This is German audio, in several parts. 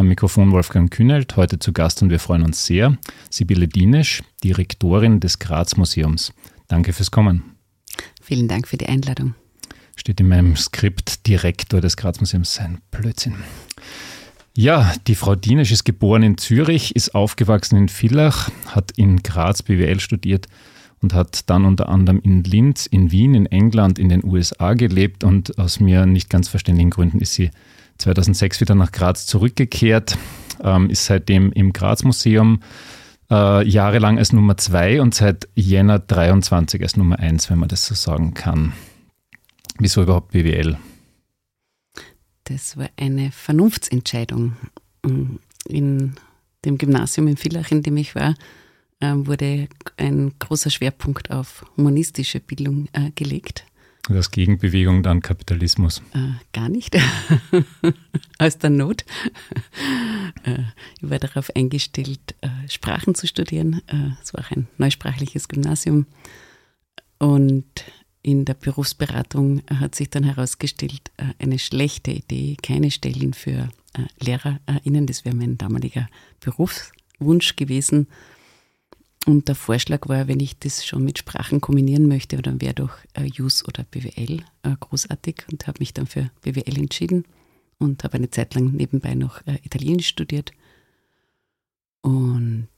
Am Mikrofon Wolfgang Kühnelt, heute zu Gast und wir freuen uns sehr. Sibylle Dinesch, Direktorin des Graz Museums. Danke fürs Kommen. Vielen Dank für die Einladung. Steht in meinem Skript Direktor des Graz Museums. Ein Blödsinn. Ja, die Frau Dinesch ist geboren in Zürich, ist aufgewachsen in Villach, hat in Graz BWL studiert und hat dann unter anderem in Linz, in Wien, in England, in den USA gelebt und aus mir nicht ganz verständlichen Gründen ist sie 2006 wieder nach Graz zurückgekehrt, ähm, ist seitdem im Graz-Museum äh, jahrelang als Nummer 2 und seit Jänner 23 als Nummer 1, wenn man das so sagen kann. Wieso überhaupt BWL? Das war eine Vernunftsentscheidung. In dem Gymnasium in Villach, in dem ich war, äh, wurde ein großer Schwerpunkt auf humanistische Bildung äh, gelegt. Das Gegenbewegung dann Kapitalismus? Äh, gar nicht. Aus der Not. Äh, ich war darauf eingestellt, äh, Sprachen zu studieren. Äh, es war auch ein neusprachliches Gymnasium. Und in der Berufsberatung hat sich dann herausgestellt, eine schlechte Idee, keine Stellen für LehrerInnen, das wäre mein damaliger Berufswunsch gewesen, und der Vorschlag war, wenn ich das schon mit Sprachen kombinieren möchte, dann wäre doch äh, JUS oder BWL äh, großartig und habe mich dann für BWL entschieden und habe eine Zeit lang nebenbei noch äh, Italienisch studiert. Und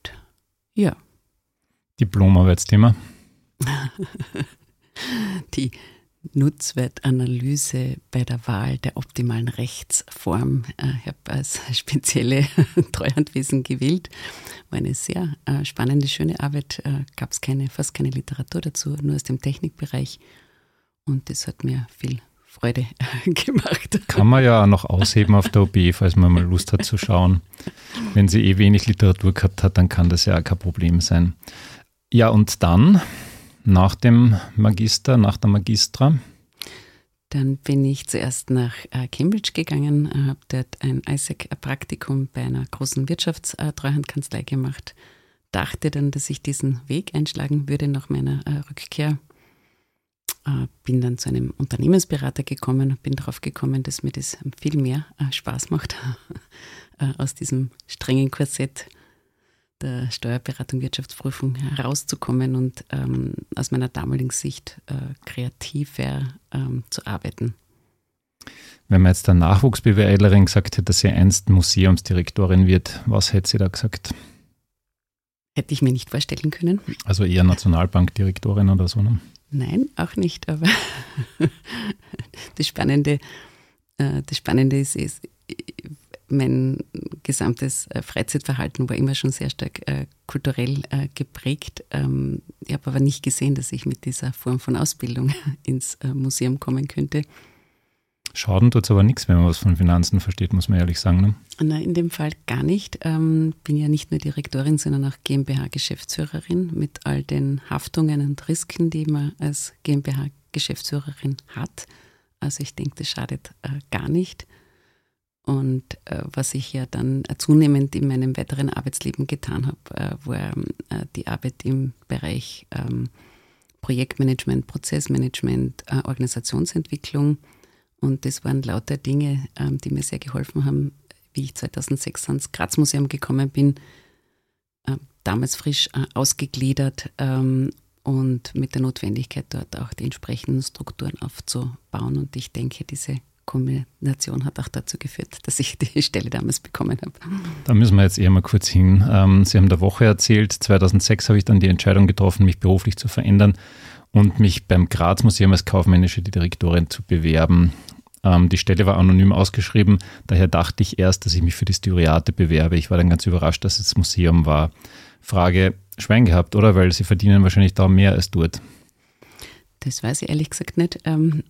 ja. Diplomarbeitsthema? Die Nutzwertanalyse bei der Wahl der optimalen Rechtsform. Äh, ich habe als spezielle Treuhandwesen gewählt. War eine sehr äh, spannende, schöne Arbeit. Äh, Gab es keine, fast keine Literatur dazu, nur aus dem Technikbereich. Und das hat mir viel Freude gemacht. Kann man ja noch ausheben auf der OB, falls man mal Lust hat zu schauen. Wenn sie eh wenig Literatur gehabt hat, dann kann das ja kein Problem sein. Ja, und dann nach dem Magister, nach der Magistra? Dann bin ich zuerst nach äh, Cambridge gegangen, äh, habe dort ein ISAC-Praktikum bei einer großen Wirtschaftstreuhandkanzlei gemacht. Dachte dann, dass ich diesen Weg einschlagen würde nach meiner äh, Rückkehr. Bin dann zu einem Unternehmensberater gekommen, bin darauf gekommen, dass mir das viel mehr Spaß macht, aus diesem strengen Korsett der Steuerberatung, Wirtschaftsprüfung herauszukommen und ähm, aus meiner damaligen Sicht äh, kreativer ähm, zu arbeiten. Wenn man jetzt der Nachwuchs-BWLerin gesagt hätte, dass sie einst Museumsdirektorin wird, was hätte sie da gesagt? Hätte ich mir nicht vorstellen können. Also eher Nationalbankdirektorin oder so? Ne? Nein, auch nicht. Aber das Spannende, äh, das Spannende ist, ist, mein gesamtes äh, Freizeitverhalten war immer schon sehr stark äh, kulturell äh, geprägt. Ähm, ich habe aber nicht gesehen, dass ich mit dieser Form von Ausbildung ins äh, Museum kommen könnte. Schaden tut es aber nichts, wenn man was von Finanzen versteht, muss man ehrlich sagen. Ne? Nein, in dem Fall gar nicht. Ähm, bin ja nicht nur Direktorin, sondern auch GmbH-Geschäftsführerin mit all den Haftungen und Risiken, die man als GmbH-Geschäftsführerin hat. Also ich denke, das schadet äh, gar nicht. Und äh, was ich ja dann zunehmend in meinem weiteren Arbeitsleben getan habe, äh, war äh, die Arbeit im Bereich ähm, Projektmanagement, Prozessmanagement, äh, Organisationsentwicklung. Und das waren lauter Dinge, ähm, die mir sehr geholfen haben, wie ich 2006 ans Graz-Museum gekommen bin, äh, damals frisch äh, ausgegliedert ähm, und mit der Notwendigkeit dort auch die entsprechenden Strukturen aufzubauen. Und ich denke, diese Kombination hat auch dazu geführt, dass ich die Stelle damals bekommen habe. Da müssen wir jetzt eher mal kurz hin. Ähm, Sie haben der Woche erzählt, 2006 habe ich dann die Entscheidung getroffen, mich beruflich zu verändern und mich beim Graz Museum als kaufmännische Direktorin zu bewerben. Ähm, die Stelle war anonym ausgeschrieben, daher dachte ich erst, dass ich mich für die Styriate bewerbe. Ich war dann ganz überrascht, dass es das Museum war. Frage, Schwein gehabt, oder? Weil Sie verdienen wahrscheinlich da mehr als dort. Das weiß ich ehrlich gesagt nicht. Ähm,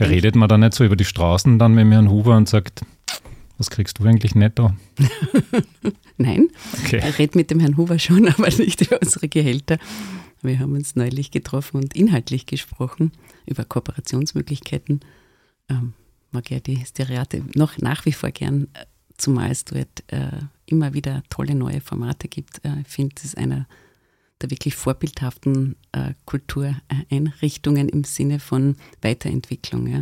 Redet man da nicht so über die Straßen dann mit Herrn Huber und sagt, Was kriegst du eigentlich netto? Nein, okay. ich rede mit dem Herrn Huber schon, aber nicht über unsere Gehälter. Wir haben uns neulich getroffen und inhaltlich gesprochen über Kooperationsmöglichkeiten. Ähm, mag ja die Stereate noch nach wie vor gern, äh, zumal es dort äh, immer wieder tolle neue Formate gibt. Äh, ich finde, es ist einer der wirklich vorbildhaften äh, Kultureinrichtungen im Sinne von Weiterentwicklung. Ja.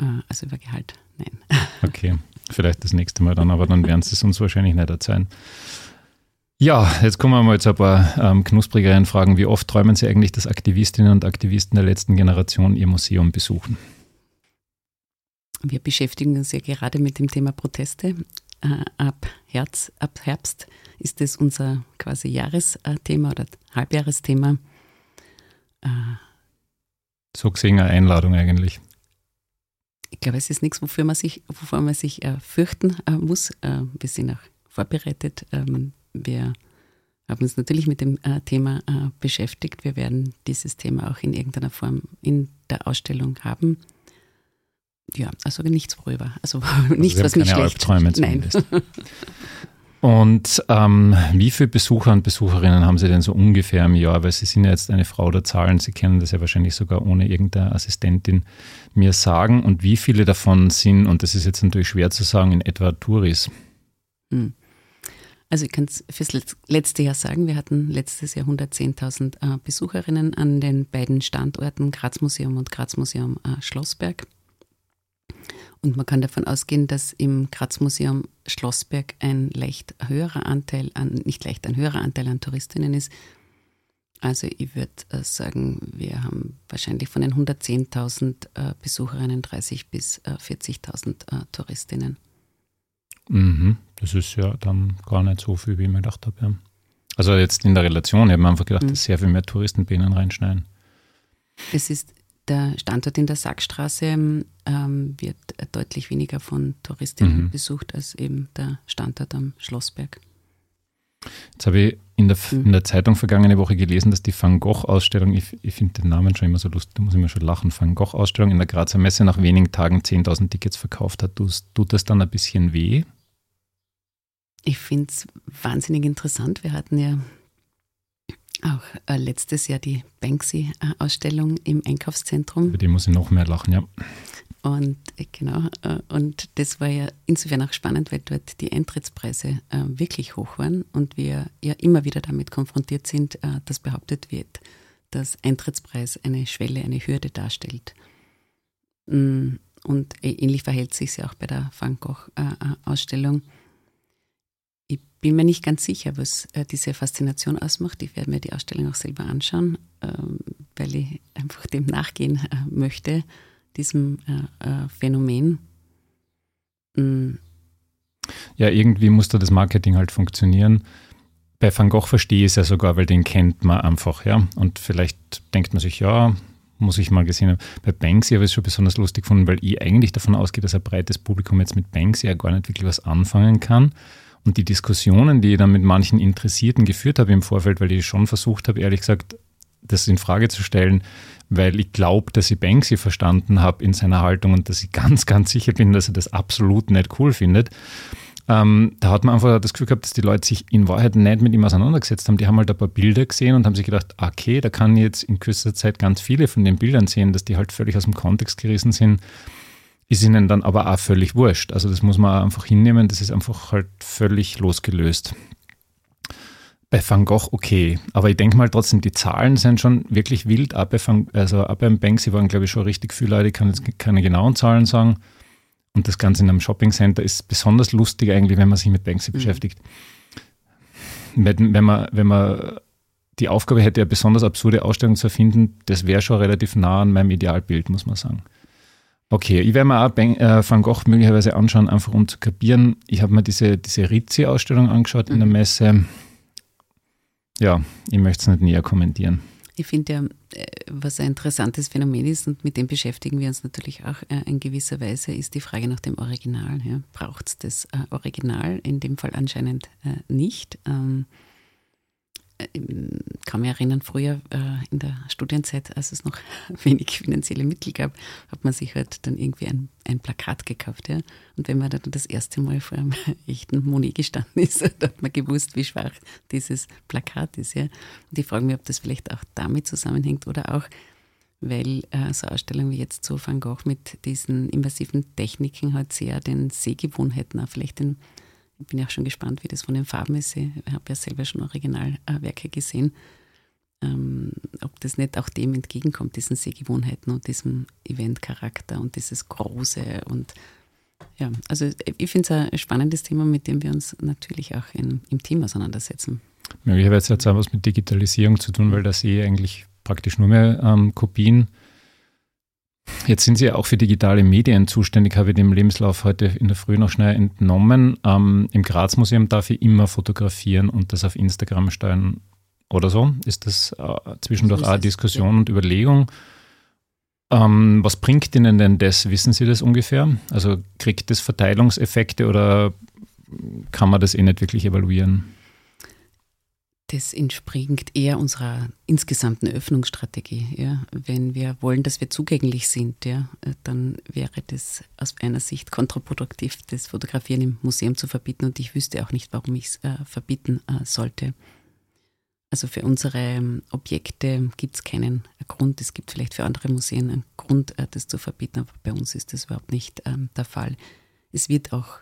Äh, also über Gehalt, nein. Okay, vielleicht das nächste Mal dann, aber dann werden sie es uns wahrscheinlich nicht erzählen. Ja, jetzt kommen wir mal zu ein paar ähm, knusprigeren Fragen. Wie oft träumen Sie eigentlich, dass Aktivistinnen und Aktivisten der letzten Generation Ihr Museum besuchen? Wir beschäftigen uns ja gerade mit dem Thema Proteste. Äh, ab, Herz, ab Herbst ist es unser quasi Jahresthema oder Halbjahresthema. Äh, so gesehen eine Einladung eigentlich. Ich glaube, es ist nichts, wofür man sich, wovor man sich äh, fürchten äh, muss. Äh, wir sind auch vorbereitet. Ähm, wir haben uns natürlich mit dem äh, Thema beschäftigt. Wir werden dieses Thema auch in irgendeiner Form in der Ausstellung haben. Ja, also nichts worüber. Also, also nichts, was mich schlecht. Albträume Nein. Und ähm, wie viele Besucher und Besucherinnen haben Sie denn so ungefähr im Jahr? Weil Sie sind ja jetzt eine Frau der Zahlen, Sie kennen das ja wahrscheinlich sogar ohne irgendeine Assistentin mir sagen. Und wie viele davon sind, und das ist jetzt natürlich schwer zu sagen, in etwa Touris? Hm. Also ich kann es fürs letzte Jahr sagen, wir hatten letztes Jahr 110.000 äh, Besucherinnen an den beiden Standorten Graz Museum und Graz Museum äh, Schlossberg. Und man kann davon ausgehen, dass im Graz Museum Schlossberg ein leicht höherer Anteil an, nicht leicht ein höherer Anteil an Touristinnen ist. Also ich würde äh, sagen, wir haben wahrscheinlich von den 110.000 äh, Besucherinnen 30.000 bis 40.000 äh, Touristinnen. Mhm. Das ist ja dann gar nicht so viel, wie ich mir gedacht habe. Ja. Also jetzt in der Relation, ich habe mir einfach gedacht, mhm. dass sehr viel mehr Touristen bei Ihnen reinschneiden. Es ist der Standort in der Sackstraße ähm, wird deutlich weniger von Touristinnen mhm. besucht als eben der Standort am Schlossberg. Jetzt habe ich in der, mhm. in der Zeitung vergangene Woche gelesen, dass die Van Gogh-Ausstellung, ich, ich finde den Namen schon immer so lustig, da muss ich mir schon lachen, Van Gogh-Ausstellung in der Grazer Messe nach wenigen Tagen 10.000 Tickets verkauft hat. Tut, tut das dann ein bisschen weh? Ich finde es wahnsinnig interessant. Wir hatten ja auch äh, letztes Jahr die Banksy-Ausstellung im Einkaufszentrum. Über die muss ich noch mehr lachen, ja. Und äh, genau, äh, und das war ja insofern auch spannend, weil dort die Eintrittspreise äh, wirklich hoch waren und wir ja immer wieder damit konfrontiert sind, äh, dass behauptet wird, dass Eintrittspreis eine Schwelle, eine Hürde darstellt. Mm, und ähnlich verhält sich es ja auch bei der Van Gogh-Ausstellung. Bin mir nicht ganz sicher, was äh, diese Faszination ausmacht. Ich werde mir die Ausstellung auch selber anschauen, ähm, weil ich einfach dem nachgehen äh, möchte, diesem äh, äh Phänomen. Mhm. Ja, irgendwie muss da das Marketing halt funktionieren. Bei Van Gogh verstehe ich es ja sogar, weil den kennt man einfach, ja. Und vielleicht denkt man sich, ja, muss ich mal gesehen haben. Bei Banksy habe ich es schon besonders lustig gefunden, weil ich eigentlich davon ausgehe, dass ein breites Publikum jetzt mit Banksy ja gar nicht wirklich was anfangen kann. Und die Diskussionen, die ich dann mit manchen Interessierten geführt habe im Vorfeld, weil ich schon versucht habe, ehrlich gesagt, das in Frage zu stellen, weil ich glaube, dass ich Banksy verstanden habe in seiner Haltung und dass ich ganz, ganz sicher bin, dass er das absolut nicht cool findet. Ähm, da hat man einfach das Gefühl gehabt, dass die Leute sich in Wahrheit nicht mit ihm auseinandergesetzt haben. Die haben halt ein paar Bilder gesehen und haben sich gedacht, okay, da kann ich jetzt in kürzester Zeit ganz viele von den Bildern sehen, dass die halt völlig aus dem Kontext gerissen sind ist ihnen dann aber auch völlig wurscht. Also das muss man einfach hinnehmen, das ist einfach halt völlig losgelöst. Bei Van Gogh okay, aber ich denke mal trotzdem, die Zahlen sind schon wirklich wild. Auch bei Van, also auch beim Banksy waren, glaube ich, schon richtig viele Leute, ich kann jetzt keine genauen Zahlen sagen. Und das Ganze in einem Shoppingcenter ist besonders lustig eigentlich, wenn man sich mit Banksy mhm. beschäftigt. Wenn, wenn, man, wenn man die Aufgabe hätte, eine besonders absurde Ausstellung zu erfinden, das wäre schon relativ nah an meinem Idealbild, muss man sagen. Okay, ich werde mir auch äh, Van Gogh möglicherweise anschauen, einfach um zu kapieren. Ich habe mir diese, diese Rizzi-Ausstellung angeschaut mhm. in der mhm. Messe. Ja, ich möchte es nicht näher kommentieren. Ich finde ja, äh, was ein interessantes Phänomen ist, und mit dem beschäftigen wir uns natürlich auch äh, in gewisser Weise, ist die Frage nach dem Original. Ja. Braucht es das Original? In dem Fall anscheinend nicht. Ähm, ich kann mich erinnern, früher äh, in der Studienzeit, als es noch wenig finanzielle Mittel gab, hat man sich halt dann irgendwie ein, ein Plakat gekauft. Ja? Und wenn man dann das erste Mal vor einem echten Monet gestanden ist, hat man gewusst, wie schwach dieses Plakat ist. Ja? Und ich frage mich, ob das vielleicht auch damit zusammenhängt oder auch, weil äh, so Ausstellungen wie jetzt zu Van Gogh mit diesen immersiven Techniken halt sehr den Sehgewohnheiten auch vielleicht den bin ja auch schon gespannt, wie das von den Farben ist. Ich habe ja selber schon Originalwerke gesehen. Ähm, ob das nicht auch dem entgegenkommt, diesen Sehgewohnheiten und diesem Eventcharakter und dieses Große. Und ja, also ich finde es ein spannendes Thema, mit dem wir uns natürlich auch in, im Team auseinandersetzen. Möglicherweise hat es auch was mit Digitalisierung zu tun, weil da sehe ich eigentlich praktisch nur mehr ähm, Kopien Jetzt sind Sie ja auch für digitale Medien zuständig, habe ich dem Lebenslauf heute in der Früh noch schnell entnommen. Ähm, Im Graz-Museum darf ich immer fotografieren und das auf Instagram stellen oder so. Ist das äh, zwischendurch auch Diskussion ja. und Überlegung? Ähm, was bringt Ihnen denn das? Wissen Sie das ungefähr? Also kriegt das Verteilungseffekte oder kann man das eh nicht wirklich evaluieren? Das entspringt eher unserer insgesamten Öffnungsstrategie. Ja. Wenn wir wollen, dass wir zugänglich sind, ja, dann wäre das aus einer Sicht kontraproduktiv, das Fotografieren im Museum zu verbieten. Und ich wüsste auch nicht, warum ich es äh, verbieten äh, sollte. Also für unsere ähm, Objekte gibt es keinen Grund. Es gibt vielleicht für andere Museen einen Grund, äh, das zu verbieten, aber bei uns ist das überhaupt nicht ähm, der Fall. Es wird auch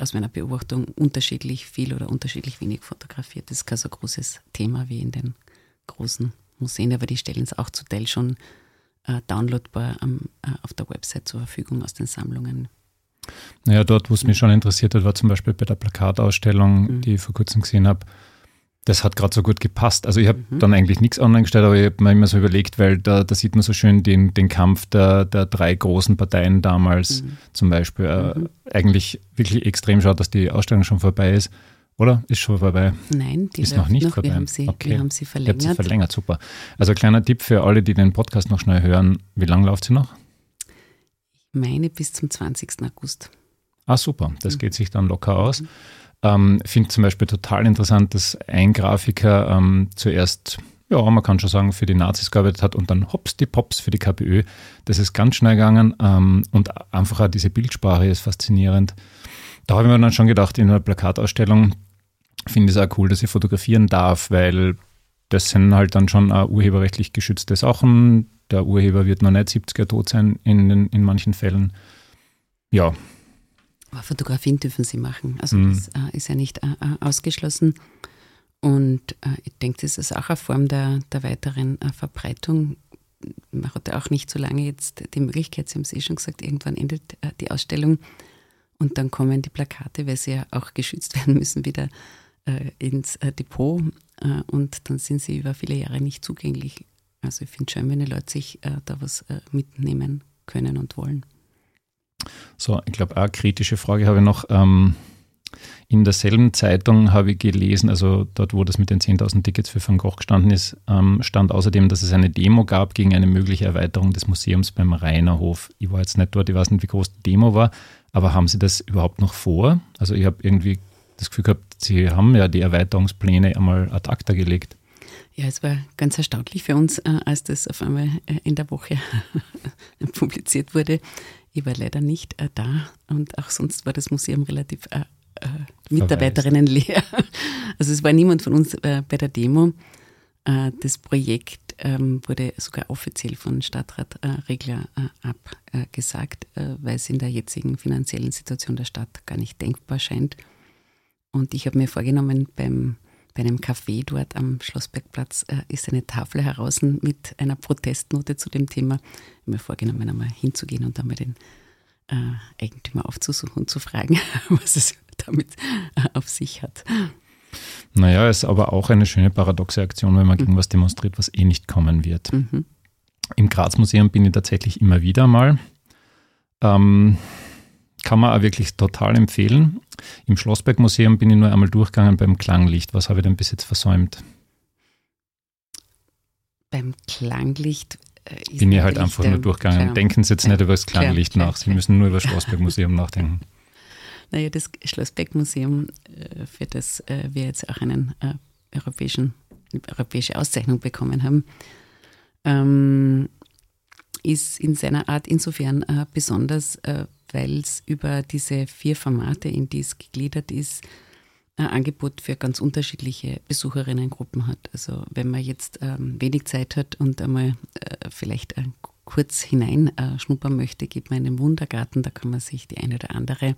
aus meiner Beobachtung unterschiedlich viel oder unterschiedlich wenig fotografiert. Das ist kein so großes Thema wie in den großen Museen, aber die stellen es auch zu Teil schon äh, downloadbar ähm, äh, auf der Website zur Verfügung aus den Sammlungen. Naja, dort, wo es mich schon interessiert hat, war zum Beispiel bei der Plakatausstellung, mhm. die ich vor kurzem gesehen habe, das hat gerade so gut gepasst. Also ich habe mhm. dann eigentlich nichts online gestellt, aber ich habe mir immer so überlegt, weil da, da sieht man so schön den, den Kampf der, der drei großen Parteien damals mhm. zum Beispiel. Äh, mhm. Eigentlich wirklich extrem schaut, dass die Ausstellung schon vorbei ist. Oder? Ist schon vorbei? Nein, die ist noch nicht noch. vorbei. Wir haben sie, okay. wir haben sie verlängert. sie verlängert, super. Also kleiner Tipp für alle, die den Podcast noch schnell hören. Wie lange läuft sie noch? Ich meine bis zum 20. August. Ah, super. Das mhm. geht sich dann locker aus. Ähm, Finde zum Beispiel total interessant, dass ein Grafiker ähm, zuerst, ja, man kann schon sagen, für die Nazis gearbeitet hat und dann hops die Pops für die KPÖ. Das ist ganz schnell gegangen ähm, und einfach auch diese Bildsprache ist faszinierend. Da habe ich mir dann schon gedacht, in einer Plakatausstellung finde ich es auch cool, dass ich fotografieren darf, weil das sind halt dann schon auch urheberrechtlich geschützte Sachen. Der Urheber wird noch nicht 70er tot sein in, den, in manchen Fällen. Ja, aber Fotografien dürfen sie machen. Also mhm. das äh, ist ja nicht äh, äh ausgeschlossen. Und äh, ich denke, das ist auch eine Form der, der weiteren äh, Verbreitung. Man hatte auch nicht so lange jetzt die Möglichkeit, Sie haben es eh schon gesagt, irgendwann endet äh, die Ausstellung und dann kommen die Plakate, weil sie ja auch geschützt werden müssen, wieder ins Depot und dann sind sie über viele Jahre nicht zugänglich. Also ich finde es schön, wenn die Leute sich da was mitnehmen können und wollen. So, ich glaube, eine kritische Frage habe ich noch. Ähm, in derselben Zeitung habe ich gelesen, also dort, wo das mit den 10.000 Tickets für Van Gogh gestanden ist, ähm, stand außerdem, dass es eine Demo gab gegen eine mögliche Erweiterung des Museums beim Rainerhof. Ich war jetzt nicht dort, ich weiß nicht, wie groß die Demo war, aber haben Sie das überhaupt noch vor? Also ich habe irgendwie das Gefühl gehabt, Sie haben ja die Erweiterungspläne einmal ad acta gelegt. Ja, es war ganz erstaunlich für uns, äh, als das auf einmal äh, in der Woche publiziert wurde. Ich war leider nicht äh, da und auch sonst war das Museum relativ äh, äh, Mitarbeiterinnen leer. Also es war niemand von uns äh, bei der Demo. Äh, das Projekt ähm, wurde sogar offiziell von Stadtrat äh, Regler abgesagt, weil es in der jetzigen finanziellen Situation der Stadt gar nicht denkbar scheint. Und ich habe mir vorgenommen, beim bei einem Café dort am Schlossbergplatz äh, ist eine Tafel heraus mit einer Protestnote zu dem Thema. Ich habe mir vorgenommen, einmal hinzugehen und einmal den äh, Eigentümer aufzusuchen und zu fragen, was es damit äh, auf sich hat. Naja, ist aber auch eine schöne paradoxe Aktion, wenn man gegen mhm. was demonstriert, was eh nicht kommen wird. Mhm. Im Graz-Museum bin ich tatsächlich immer wieder mal. Ähm, kann man auch wirklich total empfehlen. Im Schlossberg-Museum bin ich nur einmal durchgegangen beim Klanglicht. Was habe ich denn bis jetzt versäumt? Beim Klanglicht äh, bin ich halt einfach nur durchgegangen. Klar. Denken Sie jetzt nicht über das Klanglicht klar, nach. Sie müssen nur über das Schlossberg-Museum nachdenken. Naja, das Schlossberg-Museum, äh, für das äh, wir jetzt auch einen europäischen eine europäische Auszeichnung bekommen haben, ähm, ist in seiner Art insofern äh, besonders, äh, weil es über diese vier Formate, in die es gegliedert ist, ein Angebot für ganz unterschiedliche Besucherinnengruppen hat. Also wenn man jetzt ähm, wenig Zeit hat und einmal äh, vielleicht äh, kurz hineinschnuppern möchte, geht man in den Wundergarten, da kann man sich die eine oder andere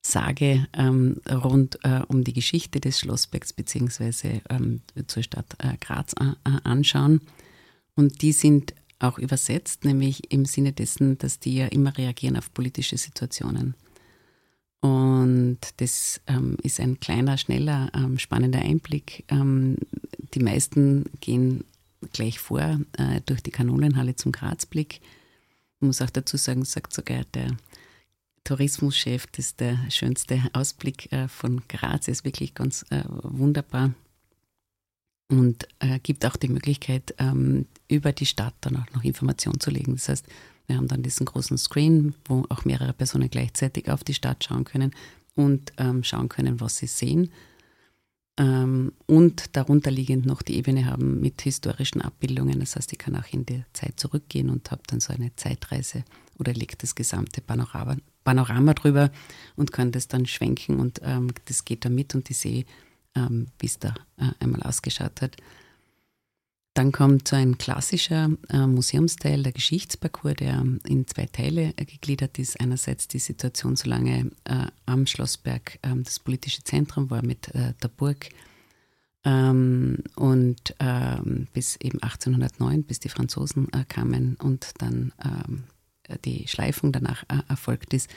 Sage ähm, rund äh, um die Geschichte des Schlossbergs bzw. Ähm, zur Stadt äh, Graz äh, anschauen. Und die sind auch übersetzt, nämlich im Sinne dessen, dass die ja immer reagieren auf politische Situationen. Und das ähm, ist ein kleiner, schneller, ähm, spannender Einblick. Ähm, die meisten gehen gleich vor äh, durch die Kanonenhalle zum Grazblick. Ich muss auch dazu sagen, sagt sogar der Tourismuschef, das ist der schönste Ausblick äh, von Graz, ist wirklich ganz äh, wunderbar und äh, gibt auch die Möglichkeit, ähm, über die Stadt dann auch noch Informationen zu legen. Das heißt, wir haben dann diesen großen Screen, wo auch mehrere Personen gleichzeitig auf die Stadt schauen können und ähm, schauen können, was sie sehen. Ähm, und darunter liegend noch die Ebene haben mit historischen Abbildungen. Das heißt, ich kann auch in die Zeit zurückgehen und habe dann so eine Zeitreise oder lege das gesamte Panorama, Panorama drüber und kann das dann schwenken und ähm, das geht da mit und ich sehe, ähm, wie es da äh, einmal ausgeschaut hat. Dann kommt so ein klassischer äh, Museumsteil, der Geschichtsparcours, der in zwei Teile äh, gegliedert ist. Einerseits die Situation, solange äh, am Schlossberg ähm, das politische Zentrum war mit äh, der Burg ähm, und ähm, bis eben 1809, bis die Franzosen äh, kamen und dann ähm, die Schleifung danach äh, erfolgt ist.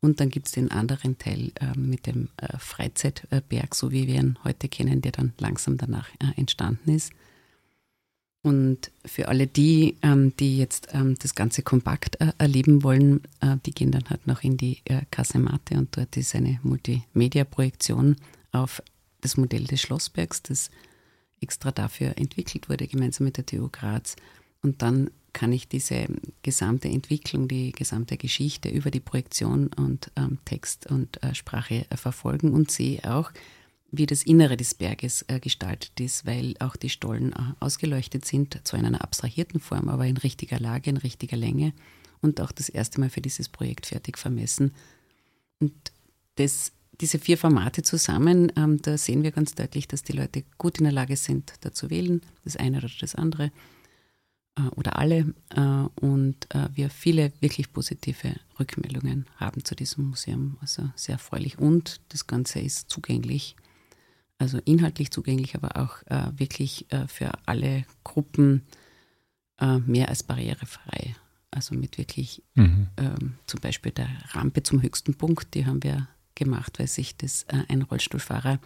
Und dann gibt es den anderen Teil mit dem Freizeitberg, so wie wir ihn heute kennen, der dann langsam danach entstanden ist. Und für alle die, ähm, die jetzt ähm, das Ganze kompakt äh, erleben wollen, äh, die gehen dann halt noch in die äh, Kasematte und dort ist eine Multimedia-Projektion auf das Modell des Schlossbergs, das extra dafür entwickelt wurde, gemeinsam mit der TU Graz. Und dann kann ich diese gesamte Entwicklung, die gesamte Geschichte über die Projektion und ähm, Text und äh, Sprache äh, verfolgen und sehe auch, wie das Innere des Berges äh, gestaltet ist, weil auch die Stollen äh, ausgeleuchtet sind, zwar in einer abstrahierten Form, aber in richtiger Lage, in richtiger Länge und auch das erste Mal für dieses Projekt fertig vermessen. Und das, diese vier Formate zusammen, ähm, da sehen wir ganz deutlich, dass die Leute gut in der Lage sind, da zu wählen, das eine oder das andere äh, oder alle, und äh, wir viele wirklich positive Rückmeldungen haben zu diesem Museum. Also sehr erfreulich und das Ganze ist zugänglich also inhaltlich zugänglich, aber auch äh, wirklich äh, für alle Gruppen äh, mehr als barrierefrei. Also mit wirklich mhm. ähm, zum Beispiel der Rampe zum höchsten Punkt, die haben wir gemacht, weil sich das äh, ein Rollstuhlfahrer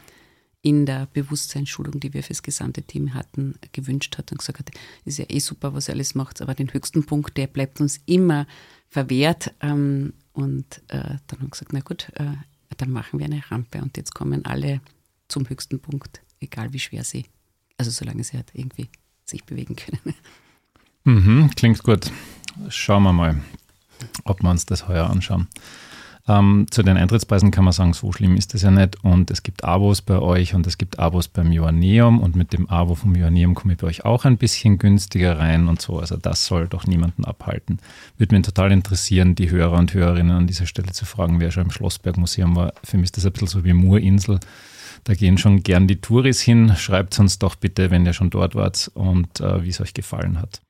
in der Bewusstseinsschulung, die wir für das gesamte Team hatten, gewünscht hat und gesagt hat, ist ja eh super, was ihr alles macht, aber den höchsten Punkt, der bleibt uns immer verwehrt. Ähm, und äh, dann haben wir gesagt, na gut, äh, dann machen wir eine Rampe und jetzt kommen alle zum höchsten Punkt, egal wie schwer sie, also solange sie halt irgendwie sich bewegen können. Mhm, klingt gut. Schauen wir mal, ob wir uns das heuer anschauen. Ähm, zu den Eintrittspreisen kann man sagen, so schlimm ist das ja nicht. Und es gibt Abos bei euch und es gibt Abos beim Joanneum. Und mit dem Abo vom Joanneum komme ich bei euch auch ein bisschen günstiger rein und so. Also das soll doch niemanden abhalten. Würde mich total interessieren, die Hörer und Hörerinnen an dieser Stelle zu fragen, wer schon im Schlossbergmuseum war. Für mich ist das ein bisschen so wie Murinsel. Da gehen schon gern die Touris hin. Schreibt uns doch bitte, wenn ihr schon dort wart und äh, wie es euch gefallen hat.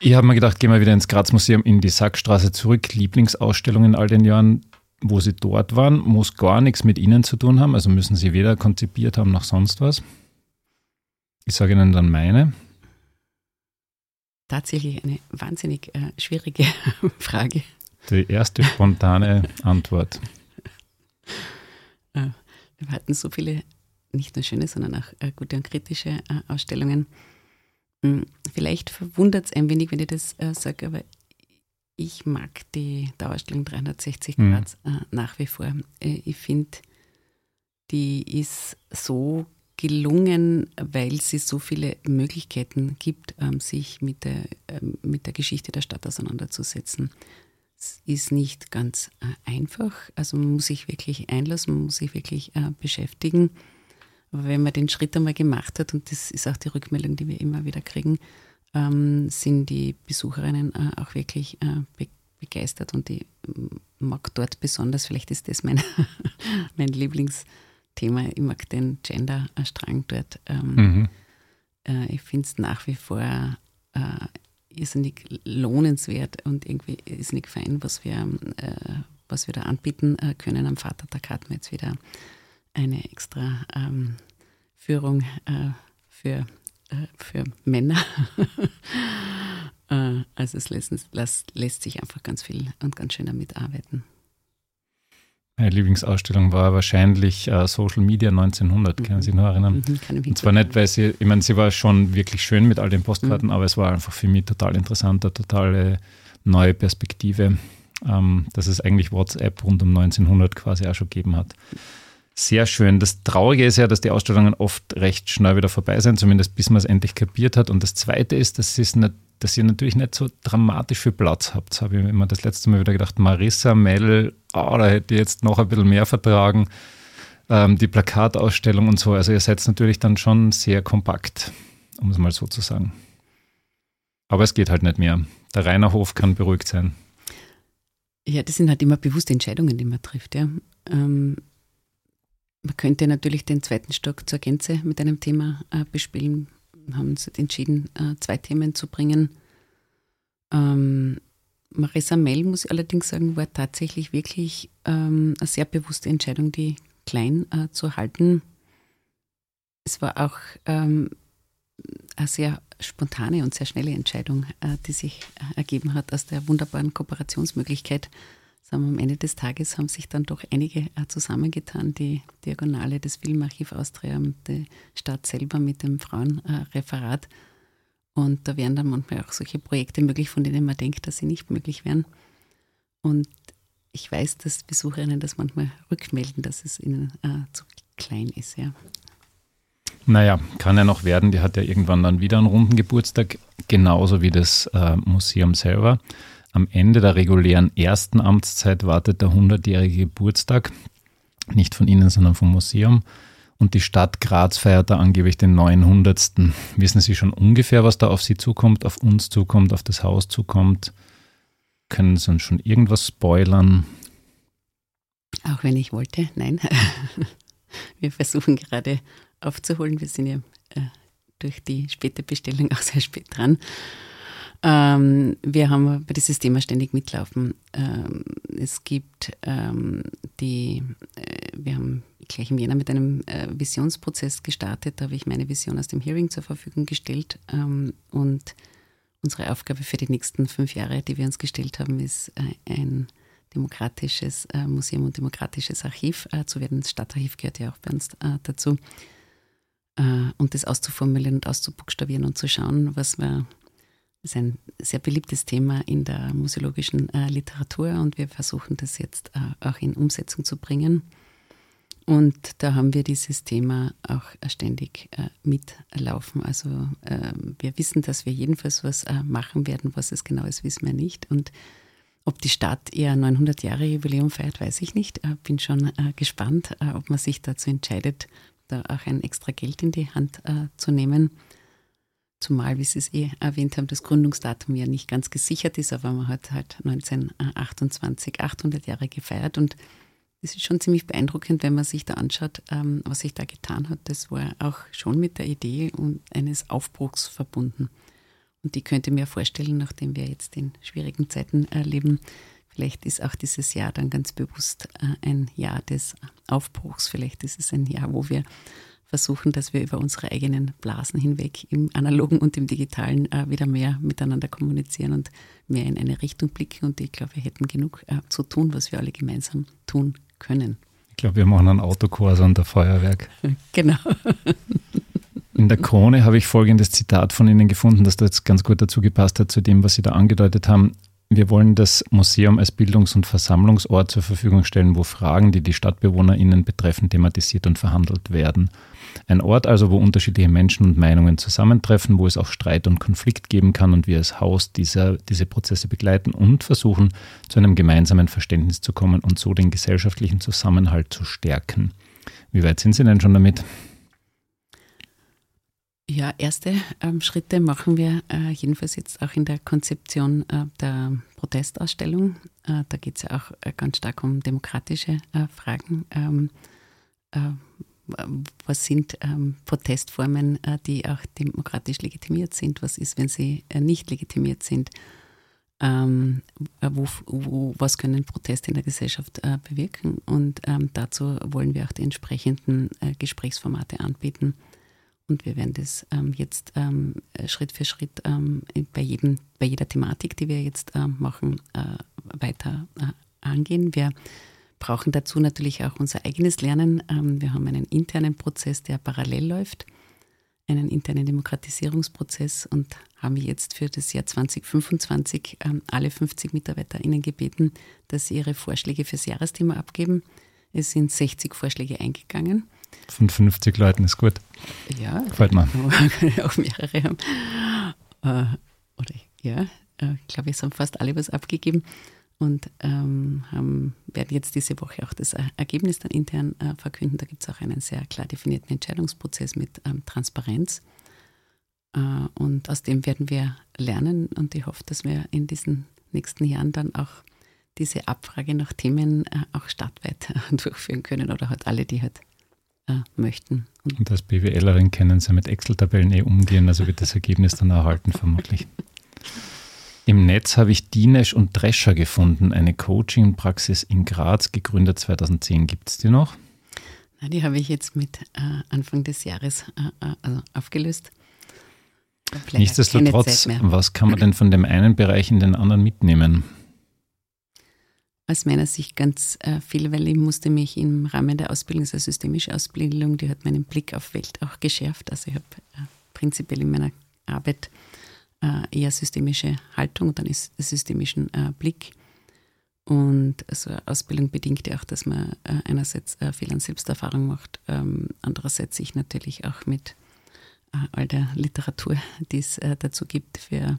Ich habe mir gedacht, gehen wir wieder ins Graz-Museum in die Sackstraße zurück. Lieblingsausstellungen in all den Jahren, wo Sie dort waren, muss gar nichts mit Ihnen zu tun haben. Also müssen Sie weder konzipiert haben noch sonst was. Ich sage Ihnen dann meine. Tatsächlich eine wahnsinnig äh, schwierige Frage. Die erste spontane Antwort. Äh, wir hatten so viele, nicht nur schöne, sondern auch äh, gute und kritische äh, Ausstellungen. Hm, vielleicht verwundert es ein wenig, wenn ich das sage, aber ich mag die Dauerausstellung 360 mhm. Grad mhm. nach wie vor. Ich finde, die ist so gelungen, weil sie so viele Möglichkeiten gibt, ähm, sich mit der, mit der Geschichte der Stadt auseinanderzusetzen es ist nicht ganz äh, einfach. Also man muss sich wirklich einlassen, man muss sich wirklich äh, beschäftigen. Aber wenn man den Schritt einmal gemacht hat, und das ist auch die Rückmeldung, die wir immer wieder kriegen, ähm, sind die Besucherinnen äh, auch wirklich be begeistert und ich mag dort besonders, vielleicht ist das mein, mein Lieblingsthema, ich mag den Gender-Strang dort. Ähm, mhm. ich finde es nach wie vor irrsinnig lohnenswert und irgendwie irrsinnig fein, was wir, äh, was wir da anbieten äh, können. Am Vatertag hatten wir jetzt wieder eine extra ähm, Führung äh, für, äh, für Männer. Äh, also es lässt, lässt, lässt sich einfach ganz viel und ganz schön damit arbeiten. Meine Lieblingsausstellung war wahrscheinlich äh, Social Media 1900, mhm. können Sie sich noch erinnern? Mhm, und zwar nicht, weil sie, ich meine, sie war schon wirklich schön mit all den Postkarten, mhm. aber es war einfach für mich total interessant, eine totale neue Perspektive, ähm, dass es eigentlich WhatsApp rund um 1900 quasi auch schon gegeben hat. Sehr schön. Das Traurige ist ja, dass die Ausstellungen oft recht schnell wieder vorbei sind, zumindest bis man es endlich kapiert hat. Und das Zweite ist, dass es nicht dass ihr natürlich nicht so dramatisch viel Platz habt. Habe ich immer das letzte Mal wieder gedacht. Marissa, Mel, oh, da hätte ich jetzt noch ein bisschen mehr vertragen. Ähm, die Plakatausstellung und so. Also ihr seid natürlich dann schon sehr kompakt, um es mal so zu sagen. Aber es geht halt nicht mehr. Der Rainer Hof kann beruhigt sein. Ja, das sind halt immer bewusste Entscheidungen, die man trifft. Ja. Ähm, man könnte natürlich den zweiten Stock zur Gänze mit einem Thema äh, bespielen haben uns entschieden, äh, zwei Themen zu bringen. Ähm, Marissa Mell, muss ich allerdings sagen, war tatsächlich wirklich ähm, eine sehr bewusste Entscheidung, die klein äh, zu halten. Es war auch ähm, eine sehr spontane und sehr schnelle Entscheidung, äh, die sich äh, ergeben hat aus der wunderbaren Kooperationsmöglichkeit sagen am Ende des Tages haben sich dann doch einige äh, zusammengetan, die Diagonale des Filmarchiv Austria und die Stadt selber mit dem Frauenreferat. Und da wären dann manchmal auch solche Projekte möglich, von denen man denkt, dass sie nicht möglich wären. Und ich weiß, dass Besucherinnen das manchmal rückmelden, dass es ihnen äh, zu klein ist. Ja. Naja, kann ja noch werden. Die hat ja irgendwann dann wieder einen runden Geburtstag, genauso wie das äh, Museum selber. Am Ende der regulären ersten Amtszeit wartet der 100-jährige Geburtstag, nicht von Ihnen, sondern vom Museum. Und die Stadt Graz feiert da angeblich den 900. Wissen Sie schon ungefähr, was da auf Sie zukommt, auf uns zukommt, auf das Haus zukommt? Können Sie uns schon irgendwas spoilern? Auch wenn ich wollte, nein. Wir versuchen gerade aufzuholen. Wir sind ja äh, durch die späte Bestellung auch sehr spät dran. Ähm, wir haben bei dieses Thema ständig mitlaufen. Ähm, es gibt ähm, die, äh, wir haben gleich im Jänner mit einem äh, Visionsprozess gestartet. Da habe ich meine Vision aus dem Hearing zur Verfügung gestellt. Ähm, und unsere Aufgabe für die nächsten fünf Jahre, die wir uns gestellt haben, ist äh, ein demokratisches äh, Museum und demokratisches Archiv äh, zu werden. Das Stadtarchiv gehört ja auch bei uns äh, dazu. und das auszuformulieren und auszubuchstabieren und zu schauen, was wir ist ein sehr beliebtes Thema in der museologischen äh, Literatur und wir versuchen das jetzt äh, auch in Umsetzung zu bringen. Und da haben wir dieses Thema auch ständig äh, mitlaufen. Also ähm, wir wissen, dass wir jedenfalls was äh, machen werden. Was es genau ist, wissen wir nicht. Und ob die Stadt eher 900 Jahre Jubiläum feiert, weiß ich nicht. Äh, bin schon äh, gespannt, ob man sich dazu entscheidet, da auch ein extra Geld in die Hand zu nehmen. Zumal, wie Sie es eh erwähnt haben, das Gründungsdatum ja nicht ganz gesichert ist, aber man hat halt 1928 800 Jahre gefeiert und es ist schon ziemlich beeindruckend, wenn man sich da anschaut, ähm, was sich da getan hat. Das war auch schon mit der Idee eines Aufbruchs verbunden. Und ich könnte mir vorstellen, nachdem wir jetzt in schwierigen Zeiten erleben, vielleicht ist auch dieses Jahr dann ganz bewusst äh, ein Jahr des Aufbruchs. Vielleicht ist es ein Jahr, wo wir versuchen, dass wir über unsere eigenen Blasen hinweg im analogen und im digitalen äh, wieder mehr miteinander kommunizieren und mehr in eine Richtung blicken. Und ich glaube, wir hätten genug äh, zu tun, was wir alle gemeinsam tun können. Ich glaube, wir machen einen Autokurs und ein Feuerwerk. Genau. In der Krone habe ich folgendes Zitat von Ihnen gefunden, das da jetzt ganz gut dazu gepasst hat, zu dem, was Sie da angedeutet haben. Wir wollen das Museum als Bildungs- und Versammlungsort zur Verfügung stellen, wo Fragen, die die StadtbewohnerInnen betreffen, thematisiert und verhandelt werden. Ein Ort also, wo unterschiedliche Menschen und Meinungen zusammentreffen, wo es auch Streit und Konflikt geben kann und wir als Haus dieser, diese Prozesse begleiten und versuchen, zu einem gemeinsamen Verständnis zu kommen und so den gesellschaftlichen Zusammenhalt zu stärken. Wie weit sind Sie denn schon damit? Ja, erste ähm, Schritte machen wir äh, jedenfalls jetzt auch in der Konzeption äh, der Protestausstellung. Äh, da geht es ja auch äh, ganz stark um demokratische äh, Fragen. Ähm, äh, was sind ähm, Protestformen, die auch demokratisch legitimiert sind? Was ist, wenn sie nicht legitimiert sind? Ähm, wo, wo, was können Proteste in der Gesellschaft bewirken? Und ähm, dazu wollen wir auch die entsprechenden Gesprächsformate anbieten und wir werden das ähm, jetzt ähm, Schritt für Schritt ähm, bei, jedem, bei jeder Thematik, die wir jetzt machen, äh, weiter äh, angehen. Wir brauchen dazu natürlich auch unser eigenes Lernen. Ähm, wir haben einen internen Prozess, der parallel läuft, einen internen Demokratisierungsprozess und haben jetzt für das Jahr 2025 ähm, alle 50 MitarbeiterInnen gebeten, dass sie ihre Vorschläge fürs Jahresthema abgeben. Es sind 60 Vorschläge eingegangen. Von 50 Leuten ist gut. Ja. Gefällt mir. auch mehrere haben. Äh, oder ja, äh, ich glaube, es haben fast alle was abgegeben und ähm, haben, werden jetzt diese Woche auch das Ergebnis dann intern äh, verkünden. Da gibt es auch einen sehr klar definierten Entscheidungsprozess mit ähm, Transparenz. Äh, und aus dem werden wir lernen und ich hoffe, dass wir in diesen nächsten Jahren dann auch diese Abfrage nach Themen äh, auch stadtweit durchführen können oder halt alle, die halt äh, möchten. Und, und als BWLerin können Sie mit Excel-Tabellen eh umgehen, also wird das Ergebnis dann erhalten, vermutlich. Im Netz habe ich Dinesh und Drescher gefunden, eine Coaching-Praxis in Graz, gegründet 2010. Gibt es die noch? Na, die habe ich jetzt mit äh, Anfang des Jahres äh, äh also aufgelöst. Nichtsdestotrotz, was kann man denn von dem einen Bereich in den anderen mitnehmen? aus meiner Sicht ganz äh, viel, weil ich musste mich im Rahmen der Ausbildung, also systemische Ausbildung, die hat meinen Blick auf Welt auch geschärft. Also ich habe äh, prinzipiell in meiner Arbeit äh, eher systemische Haltung und dann ist systemischen äh, Blick. Und so also Ausbildung bedingt ja auch, dass man äh, einerseits äh, viel an Selbsterfahrung macht, ähm, andererseits sich natürlich auch mit all der Literatur, die es dazu gibt, für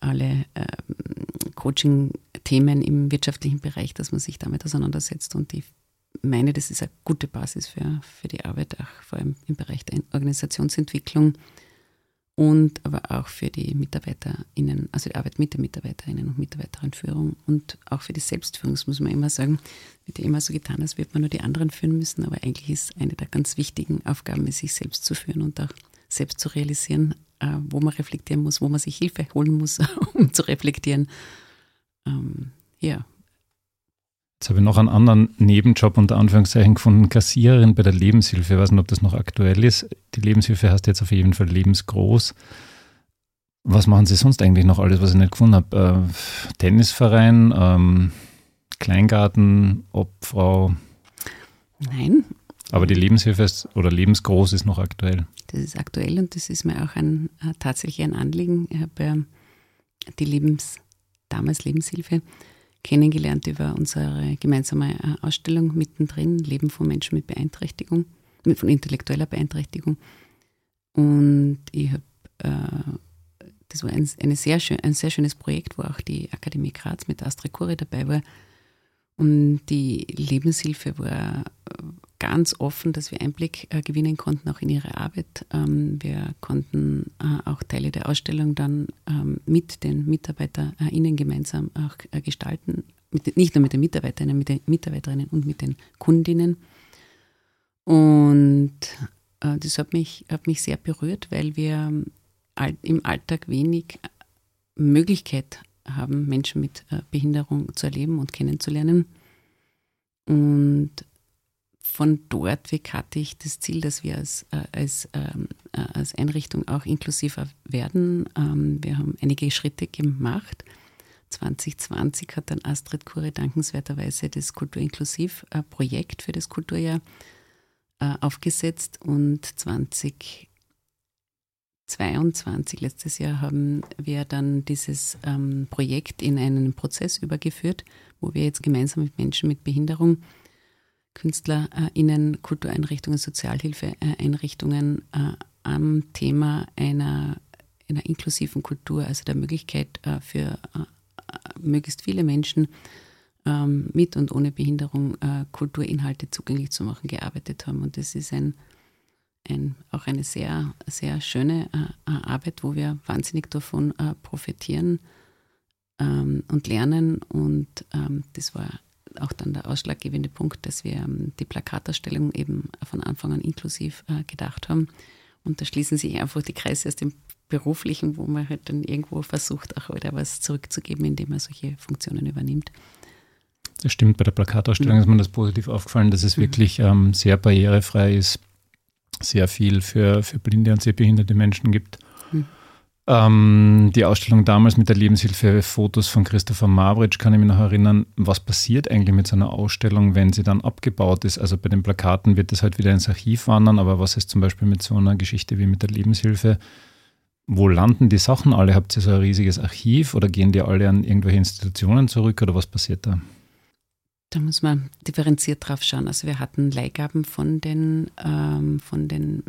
alle ähm, Coaching-Themen im wirtschaftlichen Bereich, dass man sich damit auseinandersetzt. Und ich meine, das ist eine gute Basis für, für die Arbeit, auch vor allem im Bereich der Organisationsentwicklung und aber auch für die MitarbeiterInnen, also die Arbeit mit den MitarbeiterInnen und Mitarbeiterinnenführung und auch für die Selbstführung, das muss man immer sagen, wird ja immer so getan, als würde man nur die anderen führen müssen, aber eigentlich ist eine der ganz wichtigen Aufgaben, sich selbst zu führen und auch selbst zu realisieren, äh, wo man reflektieren muss, wo man sich Hilfe holen muss, um zu reflektieren. Ähm, ja. Jetzt habe ich noch einen anderen Nebenjob unter Anführungszeichen gefunden, Kassiererin bei der Lebenshilfe. Ich weiß nicht, ob das noch aktuell ist. Die Lebenshilfe heißt jetzt auf jeden Fall lebensgroß. Was machen Sie sonst eigentlich noch alles, was ich nicht gefunden habe? Äh, Tennisverein, ähm, Kleingarten, Obfrau? Nein, aber die Lebenshilfe ist, oder lebensgroß ist noch aktuell. Das ist aktuell und das ist mir auch ein, äh, tatsächlich ein Anliegen. Ich habe ja die Lebens, damals Lebenshilfe kennengelernt über unsere gemeinsame äh, Ausstellung mittendrin, Leben von Menschen mit Beeinträchtigung, von intellektueller Beeinträchtigung. Und ich habe, äh, das war ein, eine sehr schön, ein sehr schönes Projekt, wo auch die Akademie Graz mit Astrid Kuri dabei war. Und die Lebenshilfe war ganz offen, dass wir Einblick äh, gewinnen konnten, auch in ihre Arbeit. Ähm, wir konnten äh, auch Teile der Ausstellung dann ähm, mit den MitarbeiterInnen gemeinsam auch äh, gestalten. Mit, nicht nur mit den Mitarbeiterinnen, mit den Mitarbeiterinnen und mit den Kundinnen. Und äh, das hat mich, hat mich sehr berührt, weil wir all, im Alltag wenig Möglichkeit haben, Menschen mit äh, Behinderung zu erleben und kennenzulernen. Und von dort weg hatte ich das Ziel, dass wir als, äh, als, ähm, äh, als Einrichtung auch inklusiver werden. Ähm, wir haben einige Schritte gemacht. 2020 hat dann Astrid Kure dankenswerterweise das Kulturinklusiv-Projekt für das Kulturjahr äh, aufgesetzt und 2022, letztes Jahr, haben wir dann dieses ähm, Projekt in einen Prozess übergeführt, wo wir jetzt gemeinsam mit Menschen mit Behinderung KünstlerInnen, Kultureinrichtungen, Sozialhilfeeinrichtungen äh, am Thema einer, einer inklusiven Kultur, also der Möglichkeit äh, für äh, möglichst viele Menschen ähm, mit und ohne Behinderung Kulturinhalte zugänglich zu machen, gearbeitet haben. Und das ist ein, ein, auch eine sehr, sehr schöne Arbeit, wo wir wahnsinnig davon profitieren ähm, und lernen. Und ähm, das war auch dann der ausschlaggebende Punkt, dass wir ähm, die Plakatausstellung eben von Anfang an inklusiv äh, gedacht haben. Und da schließen sich einfach die Kreise aus dem Beruflichen, wo man halt dann irgendwo versucht, auch wieder was zurückzugeben, indem man solche Funktionen übernimmt. Das stimmt, bei der Plakatausstellung mhm. ist mir das positiv aufgefallen, dass es mhm. wirklich ähm, sehr barrierefrei ist, sehr viel für, für blinde und sehr behinderte Menschen gibt. Ähm, die Ausstellung damals mit der Lebenshilfe Fotos von Christopher Mavritsch kann ich mich noch erinnern. Was passiert eigentlich mit so einer Ausstellung, wenn sie dann abgebaut ist? Also bei den Plakaten wird das halt wieder ins Archiv wandern, aber was ist zum Beispiel mit so einer Geschichte wie mit der Lebenshilfe? Wo landen die Sachen alle? Habt ihr so ein riesiges Archiv oder gehen die alle an irgendwelche Institutionen zurück oder was passiert da? Da muss man differenziert drauf schauen. Also wir hatten Leihgaben von den, ähm, von den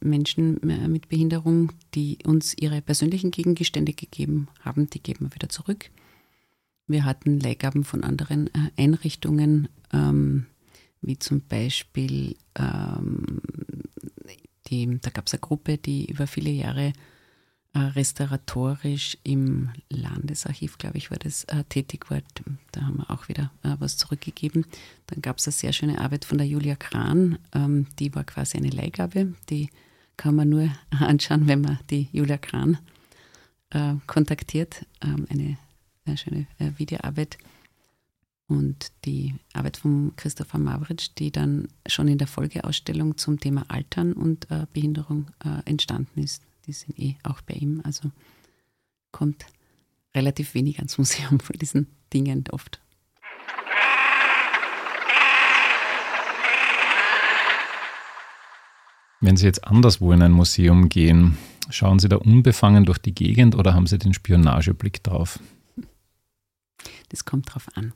Menschen mit Behinderung, die uns ihre persönlichen Gegenstände gegeben haben. Die geben wir wieder zurück. Wir hatten Leihgaben von anderen äh, Einrichtungen, ähm, wie zum Beispiel, ähm, die, da gab es eine Gruppe, die über viele Jahre äh, restauratorisch im Landesarchiv, glaube ich, war das äh, tätig war. Da haben wir auch wieder äh, was zurückgegeben. Dann gab es eine sehr schöne Arbeit von der Julia Kran, ähm, die war quasi eine Leihgabe. Die kann man nur anschauen, wenn man die Julia Kran äh, kontaktiert. Ähm, eine, eine, schöne äh, Videoarbeit. Und die Arbeit von Christopher Mavritsch, die dann schon in der Folgeausstellung zum Thema Altern und äh, Behinderung entstanden ist die sind eh auch bei ihm. Also kommt relativ wenig ans Museum von diesen Dingen oft. Wenn Sie jetzt anderswo in ein Museum gehen, schauen Sie da unbefangen durch die Gegend oder haben Sie den Spionageblick drauf? Das kommt drauf an.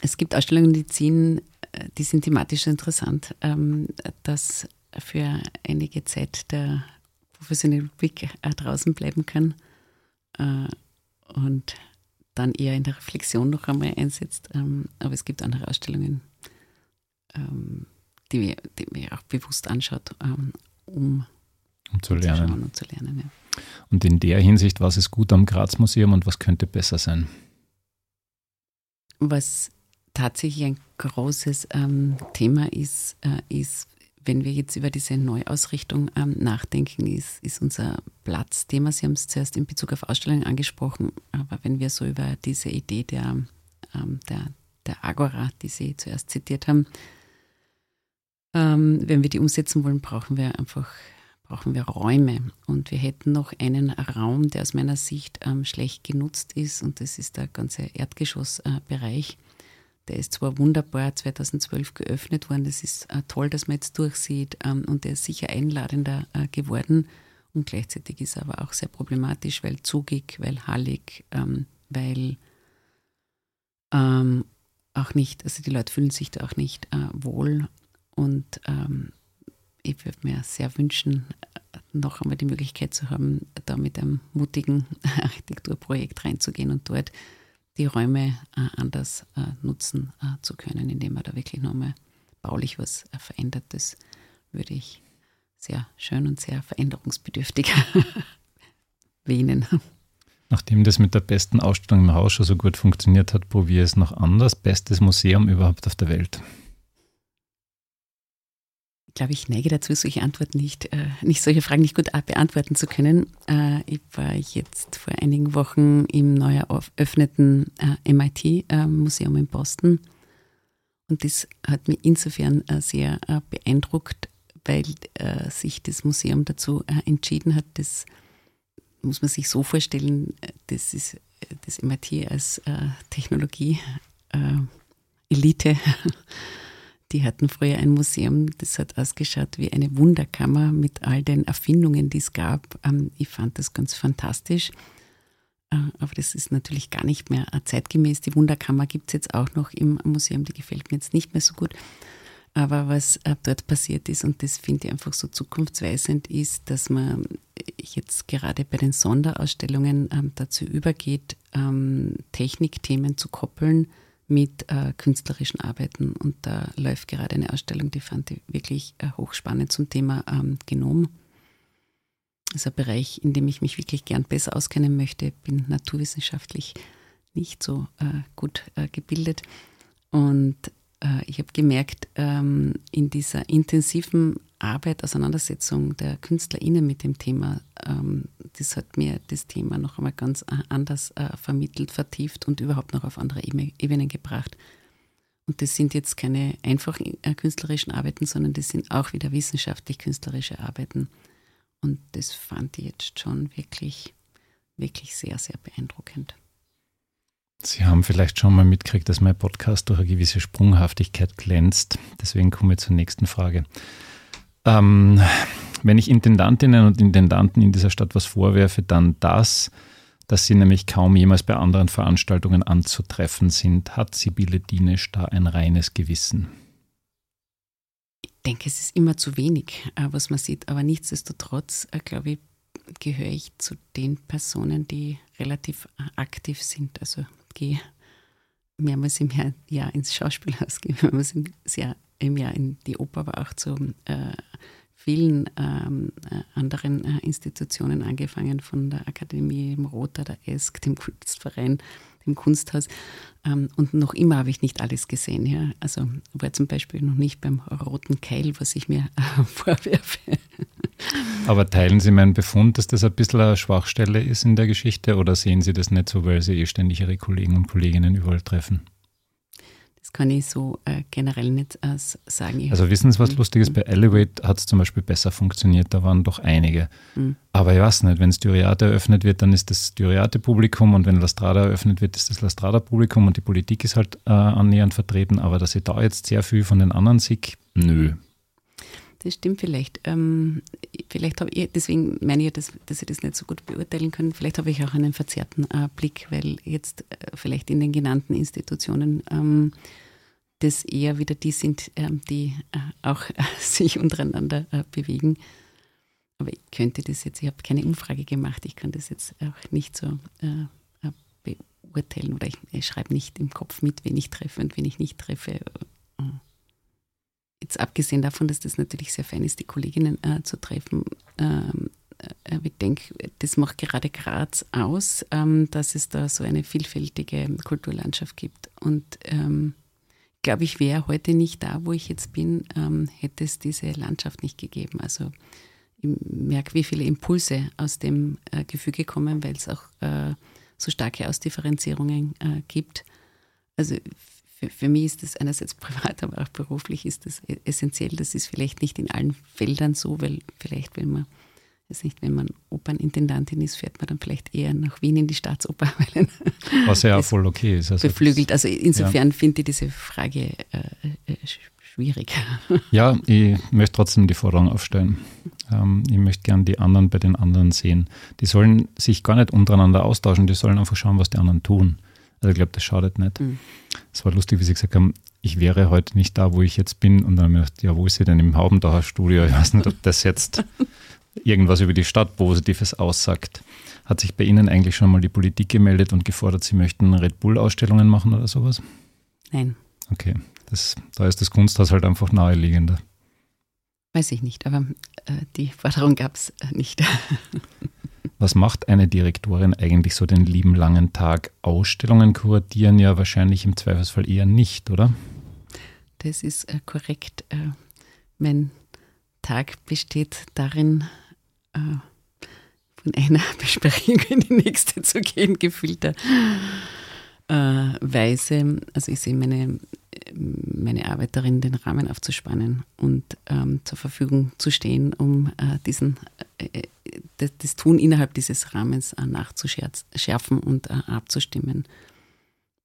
Es gibt Ausstellungen, die ziehen, äh, die sind thematisch interessant, ähm, dass für einige Zeit der professionellen Blick äh, draußen bleiben kann äh, und dann eher in der Reflexion noch einmal einsetzt. Ähm, aber es gibt andere Ausstellungen, ähm, die, mir, die mir auch bewusst anschaut, ähm, um, um zu lernen. und zu lernen ja. Und in der Hinsicht, was ist gut am Graz Museum und was könnte besser sein? Was tatsächlich ein großes ähm, Thema ist, äh, ist wenn wir jetzt über diese Neuausrichtung ähm, nachdenken, ist, ist unser Platzthema. Sie haben es zuerst in Bezug auf Ausstellungen angesprochen, aber wenn wir so über diese Idee der, ähm, der, der Agora, die Sie zuerst zitiert haben, ähm, wenn wir die umsetzen wollen, brauchen wir einfach brauchen wir Räume. Und wir hätten noch einen Raum, der aus meiner Sicht ähm, schlecht genutzt ist, und das ist der ganze Erdgeschossbereich. Äh, der ist zwar wunderbar 2012 geöffnet worden, das ist äh, toll, dass man jetzt durchsieht ähm, und der ist sicher einladender äh, geworden. Und gleichzeitig ist er aber auch sehr problematisch, weil zugig, weil hallig, ähm, weil ähm, auch nicht, also die Leute fühlen sich da auch nicht äh, wohl. Und ich würde mir sehr wünschen, noch einmal die Möglichkeit zu haben, da mit einem mutigen Architekturprojekt reinzugehen und dort die Räume äh, anders äh, nutzen äh, zu können, indem man da wirklich nochmal baulich was verändert. Das würde ich sehr schön und sehr veränderungsbedürftig wähnen. Nachdem das mit der besten Ausstellung im Haus schon so gut funktioniert hat, probiere es noch anders. Bestes Museum überhaupt auf der Welt glaube, ich neige dazu, solche Antworten nicht, äh, nicht solche Fragen nicht gut beantworten zu können. Äh, ich war jetzt vor einigen Wochen im neu eröffneten äh, MIT-Museum äh, in Boston. Und das hat mich insofern äh, sehr äh, beeindruckt, weil sich das Museum dazu entschieden hat, das muss man sich so vorstellen, das ist das MIT als Technologie Elite Die hatten früher ein Museum, das hat ausgeschaut wie eine Wunderkammer mit all den Erfindungen, die es gab. Ähm, ich fand das ganz fantastisch. Äh, aber das ist natürlich gar nicht mehr äh, zeitgemäß. Die Wunderkammer gibt es jetzt auch noch im Museum, die gefällt mir jetzt nicht mehr so gut. Aber was äh, dort passiert ist, und das finde ich einfach so zukunftsweisend, ist, dass man jetzt gerade bei den Sonderausstellungen ähm, dazu übergeht, ähm, Technikthemen zu koppeln mit äh, künstlerischen Arbeiten. Und da läuft gerade eine Ausstellung, die fand ich wirklich äh, hochspannend zum Thema ähm, Genom. Das ist ein Bereich, in dem ich mich wirklich gern besser auskennen möchte. Bin naturwissenschaftlich nicht so äh, gut äh, gebildet. Und äh, ich habe gemerkt, ähm, in dieser intensiven Arbeit, Auseinandersetzung der KünstlerInnen mit dem Thema, ähm, das hat mir das Thema noch einmal ganz äh, anders äh, vermittelt, vertieft und überhaupt noch auf andere Ebenen gebracht. Und das sind jetzt keine einfachen künstlerischen Arbeiten, sondern das sind auch wieder wissenschaftlich-künstlerische Arbeiten. Und das fand ich jetzt schon wirklich, wirklich sehr, sehr beeindruckend. Sie haben vielleicht schon mal mitgekriegt, dass mein Podcast durch eine gewisse Sprunghaftigkeit glänzt. Deswegen komme ich zur nächsten Frage. Ähm, wenn ich Intendantinnen und Intendanten in dieser Stadt was vorwerfe, dann das, dass sie nämlich kaum jemals bei anderen Veranstaltungen anzutreffen sind. Hat Sibylle Dienesch da ein reines Gewissen? Ich denke, es ist immer zu wenig, äh, was man sieht. Aber nichtsdestotrotz, äh, glaube ich, gehöre ich zu den Personen, die relativ äh, aktiv sind. Also gehe mehrmals im Jahr, ins Schauspielhaus, gehe mehrmals im Jahr in die Oper, aber auch zu äh, vielen ähm, äh, anderen äh, Institutionen, angefangen von der Akademie, dem Roter, der ESK, dem Kunstverein, dem Kunsthaus. Ähm, und noch immer habe ich nicht alles gesehen. Ja. Also war zum Beispiel noch nicht beim Roten Keil, was ich mir äh, vorwerfe. Aber teilen Sie meinen Befund, dass das ein bisschen eine Schwachstelle ist in der Geschichte oder sehen Sie das nicht so, weil Sie eh ständig Ihre Kollegen und Kolleginnen überall treffen? Das kann ich so äh, generell nicht äh, sagen. Ich also wissen Sie, was lustig ist? Bei Elevate hat es zum Beispiel besser funktioniert, da waren doch einige. Mhm. Aber ich weiß nicht, wenn Styriate eröffnet wird, dann ist das Styriate-Publikum und wenn Lastrada eröffnet wird, ist das Lastrada-Publikum und die Politik ist halt äh, annähernd vertreten. Aber dass ich da jetzt sehr viel von den anderen sehe, nö. Das stimmt vielleicht. Ähm, vielleicht habe ich, deswegen meine ich, dass, dass ich das nicht so gut beurteilen kann. Vielleicht habe ich auch einen verzerrten äh, Blick, weil jetzt äh, vielleicht in den genannten Institutionen ähm, das eher wieder die sind, ähm, die äh, auch sich untereinander äh, bewegen. Aber ich könnte das jetzt, ich habe keine Umfrage gemacht, ich kann das jetzt auch nicht so äh, äh, beurteilen oder ich, ich schreibe nicht im Kopf mit, wen ich treffe und wen ich nicht treffe jetzt abgesehen davon, dass das natürlich sehr fein ist, die Kolleginnen äh, zu treffen, ähm, äh, ich denke, das macht gerade Graz aus, ähm, dass es da so eine vielfältige Kulturlandschaft gibt. Und ähm, glaube ich, wäre heute nicht da, wo ich jetzt bin, ähm, hätte es diese Landschaft nicht gegeben. Also ich merke, wie viele Impulse aus dem äh, Gefüge kommen, weil es auch äh, so starke Ausdifferenzierungen äh, gibt. Also für, für mich ist das einerseits privat, aber auch beruflich ist das e-, essentiell. Das ist vielleicht nicht in allen Feldern so, weil vielleicht, wenn man weiß nicht, wenn man Opernintendantin ist, fährt man dann vielleicht eher nach Wien in die Staatsoper. Was ja auch voll okay ist. Also beflügelt. Also insofern ja. finde ich diese Frage äh, äh, schwierig. Ja, ich möchte trotzdem die Forderung aufstellen. Ähm, ich möchte gern die anderen bei den anderen sehen. Die sollen sich gar nicht untereinander austauschen, die sollen einfach schauen, was die anderen tun. Also ich glaube, das schadet nicht. Mhm. Es war lustig, wie sie gesagt haben, ich wäre heute nicht da, wo ich jetzt bin. Und dann habe ich gedacht, ja, wo ist sie denn im Haubendacher Studio? Ich weiß nicht, ob das jetzt irgendwas über die Stadt Positives aussagt. Hat sich bei Ihnen eigentlich schon mal die Politik gemeldet und gefordert, Sie möchten Red Bull-Ausstellungen machen oder sowas? Nein. Okay, das, da ist das Kunsthaus halt einfach naheliegender. Weiß ich nicht, aber äh, die Forderung gab es äh, nicht. Was macht eine Direktorin eigentlich so den lieben langen Tag? Ausstellungen kuratieren ja wahrscheinlich im Zweifelsfall eher nicht, oder? Das ist äh, korrekt. Äh, mein Tag besteht darin, äh, von einer Besprechung in die nächste zu gehen, gefühlter äh, Weise. Also ich sehe meine, meine Arbeit darin, den Rahmen aufzuspannen und ähm, zur Verfügung zu stehen, um äh, diesen, äh, das, das, Tun innerhalb dieses Rahmens äh, nachzuschärfen und äh, abzustimmen.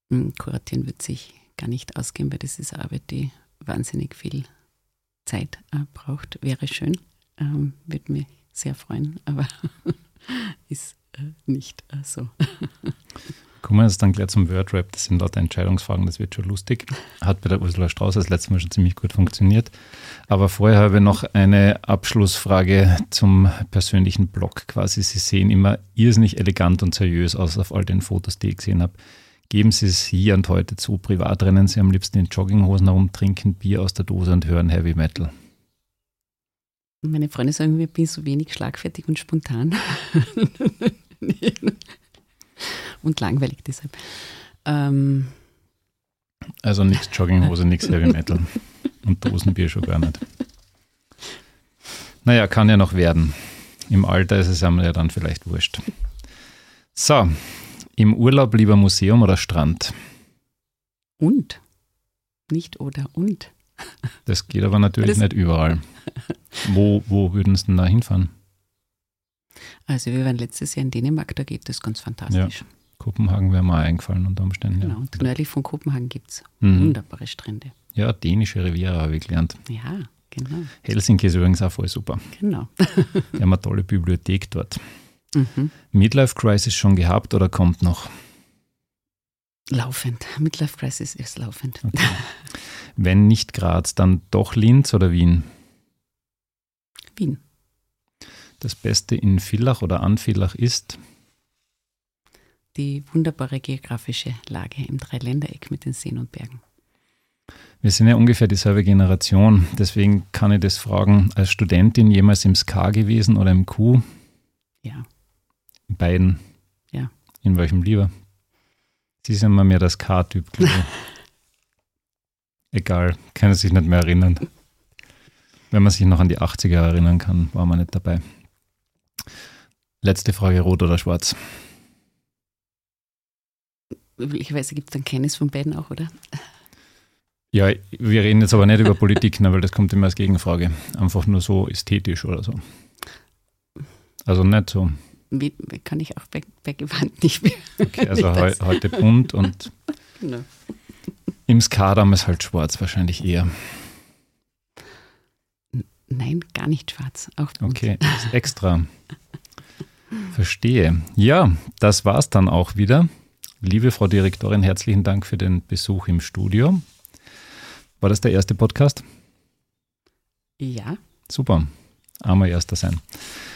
Hm, kuratieren wird sich gar nicht ausgehen, weil das ist Arbeit, die wahnsinnig viel Zeit äh, braucht. Wäre schön, ähm, würde mich sehr freuen, aber ist äh, nicht äh, so. Kommen wir jetzt dann gleich zum Wordrap. Das sind lauter Entscheidungsfragen, das wird schon lustig. Hat bei der Ursula Strauß das letzte Mal schon ziemlich gut funktioniert. Aber vorher habe ich noch eine Abschlussfrage zum persönlichen Blog quasi. Sie sehen immer irrsinnig elegant und seriös aus auf all den Fotos, die ich gesehen habe. Geben Sie es hier und heute zu. Privat rennen Sie am liebsten in Jogginghosen herum, trinken Bier aus der Dose und hören Heavy Metal. Meine Freunde sagen, ich bin so wenig schlagfertig und spontan. und langweilig deshalb. Ähm. Also nichts Jogginghose, nichts Heavy Metal. Und Dosenbier schon gar nicht. Naja, kann ja noch werden. Im Alter ist es einem ja dann vielleicht wurscht. So, im Urlaub lieber Museum oder Strand? Und? Nicht oder und? Das geht aber natürlich das nicht überall. Wo, wo würden Sie denn da hinfahren? Also wir waren letztes Jahr in Dänemark, da geht das ganz fantastisch. Ja. Kopenhagen wäre mal eingefallen unter Umständen. Genau, ja. und nördlich von Kopenhagen gibt es mhm. wunderbare Strände. Ja, dänische Riviera habe ich gelernt. Ja, genau. Helsinki ist übrigens auch voll super. Genau. Wir haben eine tolle Bibliothek dort. Mhm. Midlife Crisis schon gehabt oder kommt noch? Laufend. Midlife Crisis ist laufend. Okay. Wenn nicht Graz, dann doch Linz oder Wien? Wien. Das Beste in Villach oder an Villach ist? Die wunderbare geografische Lage im Dreiländereck mit den Seen und Bergen. Wir sind ja ungefähr dieselbe Generation, deswegen kann ich das fragen. Als Studentin jemals im SK gewesen oder im Q? Ja. In beiden? Ja. In welchem lieber? Sie sind mal mehr das K-Typ, glaube ich. Egal, kann sich nicht mehr erinnern. Wenn man sich noch an die 80er erinnern kann, war man nicht dabei. Letzte Frage, rot oder schwarz? Üblicherweise gibt es dann keines von beiden auch, oder? Ja, wir reden jetzt aber nicht über Politik, ne, weil das kommt immer als Gegenfrage. Einfach nur so ästhetisch oder so. Also nicht so. Wie, kann ich auch bei, bei Gewand nicht mehr. Okay, also he heute bunt und genau. im Skadam ist halt schwarz wahrscheinlich eher. Nein, gar nicht schwarz. Auch bunt. Okay, extra. Verstehe. Ja, das war's dann auch wieder. Liebe Frau Direktorin, herzlichen Dank für den Besuch im Studio. War das der erste Podcast? Ja. Super. Einmal erster sein.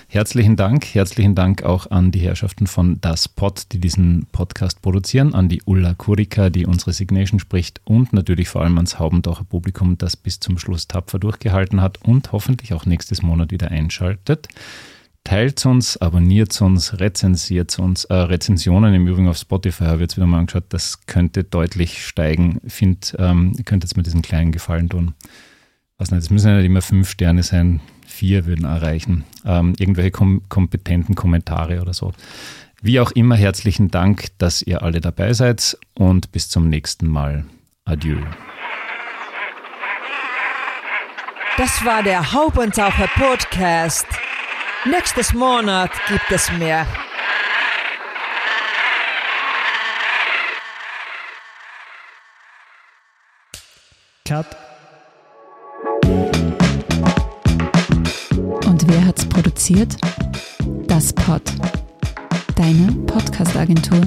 Herzlichen Dank. Herzlichen Dank auch an die Herrschaften von Das Pod, die diesen Podcast produzieren, an die Ulla Kurika, die unsere Signation spricht und natürlich vor allem ans Haubendacher Publikum, das bis zum Schluss tapfer durchgehalten hat und hoffentlich auch nächstes Monat wieder einschaltet. Teilt uns, abonniert uns, rezensiert uns. Äh, Rezensionen im Übrigen auf Spotify habe ich jetzt wieder mal angeschaut, das könnte deutlich steigen. Ich finde, ähm, ihr könnt jetzt mir diesen kleinen Gefallen tun. Was nicht, es müssen ja nicht immer fünf Sterne sein, vier würden erreichen. Ähm, irgendwelche kom kompetenten Kommentare oder so. Wie auch immer, herzlichen Dank, dass ihr alle dabei seid und bis zum nächsten Mal. Adieu. Das war der Haubentaucher Podcast. Nächstes Monat gibt es mehr. Cut. Und wer hat's produziert? Das Pod. Deine Podcast-Agentur.